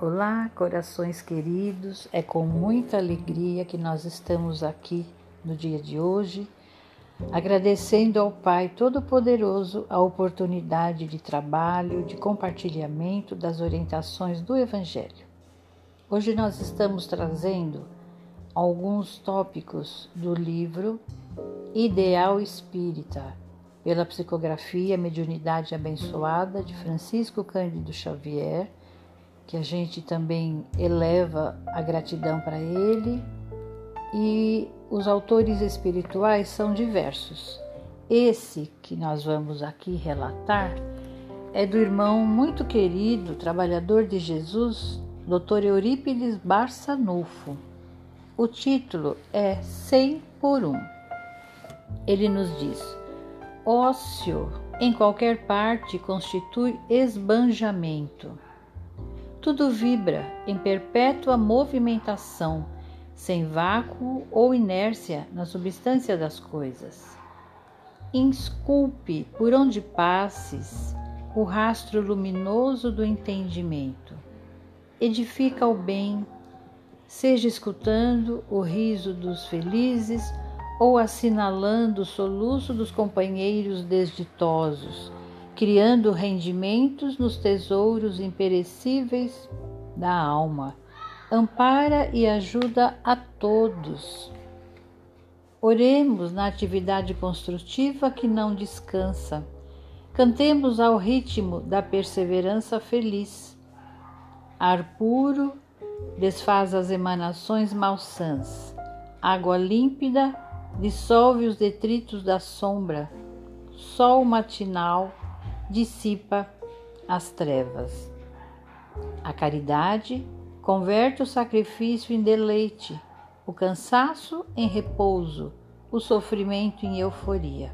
Olá, corações queridos, é com muita alegria que nós estamos aqui no dia de hoje, agradecendo ao Pai Todo-Poderoso a oportunidade de trabalho, de compartilhamento das orientações do Evangelho. Hoje nós estamos trazendo alguns tópicos do livro Ideal Espírita, pela psicografia Mediunidade Abençoada de Francisco Cândido Xavier que a gente também eleva a gratidão para ele. E os autores espirituais são diversos. Esse que nós vamos aqui relatar é do irmão muito querido, trabalhador de Jesus, Dr. Eurípides Barçanufo. O título é 100 por 1. Ele nos diz: ócio em qualquer parte constitui esbanjamento tudo vibra em perpétua movimentação, sem vácuo ou inércia na substância das coisas. Insculpe por onde passes o rastro luminoso do entendimento. Edifica o bem, seja escutando o riso dos felizes ou assinalando o soluço dos companheiros desditosos criando rendimentos nos tesouros imperecíveis da alma. Ampara e ajuda a todos. Oremos na atividade construtiva que não descansa. Cantemos ao ritmo da perseverança feliz. Ar puro desfaz as emanações malsãs. Água límpida dissolve os detritos da sombra. Sol matinal dissipa as trevas. A caridade converte o sacrifício em deleite, o cansaço em repouso, o sofrimento em euforia.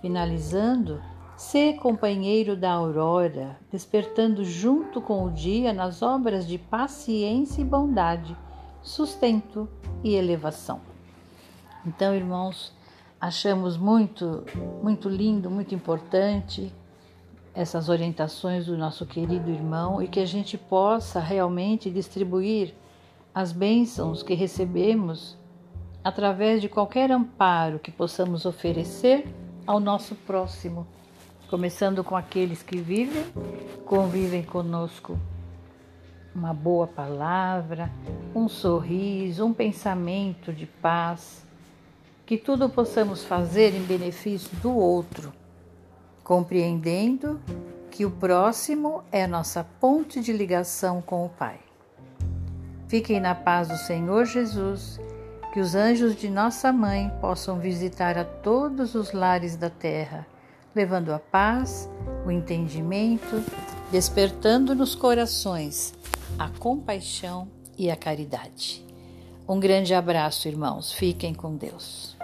Finalizando, ser companheiro da aurora, despertando junto com o dia nas obras de paciência e bondade, sustento e elevação. Então, irmãos, achamos muito, muito lindo, muito importante essas orientações do nosso querido irmão e que a gente possa realmente distribuir as bênçãos que recebemos através de qualquer amparo que possamos oferecer ao nosso próximo, começando com aqueles que vivem, convivem conosco. Uma boa palavra, um sorriso, um pensamento de paz que tudo possamos fazer em benefício do outro, compreendendo que o próximo é nossa ponte de ligação com o Pai. Fiquem na paz do Senhor Jesus, que os anjos de nossa mãe possam visitar a todos os lares da terra, levando a paz, o entendimento, despertando nos corações a compaixão e a caridade. Um grande abraço, irmãos. Fiquem com Deus.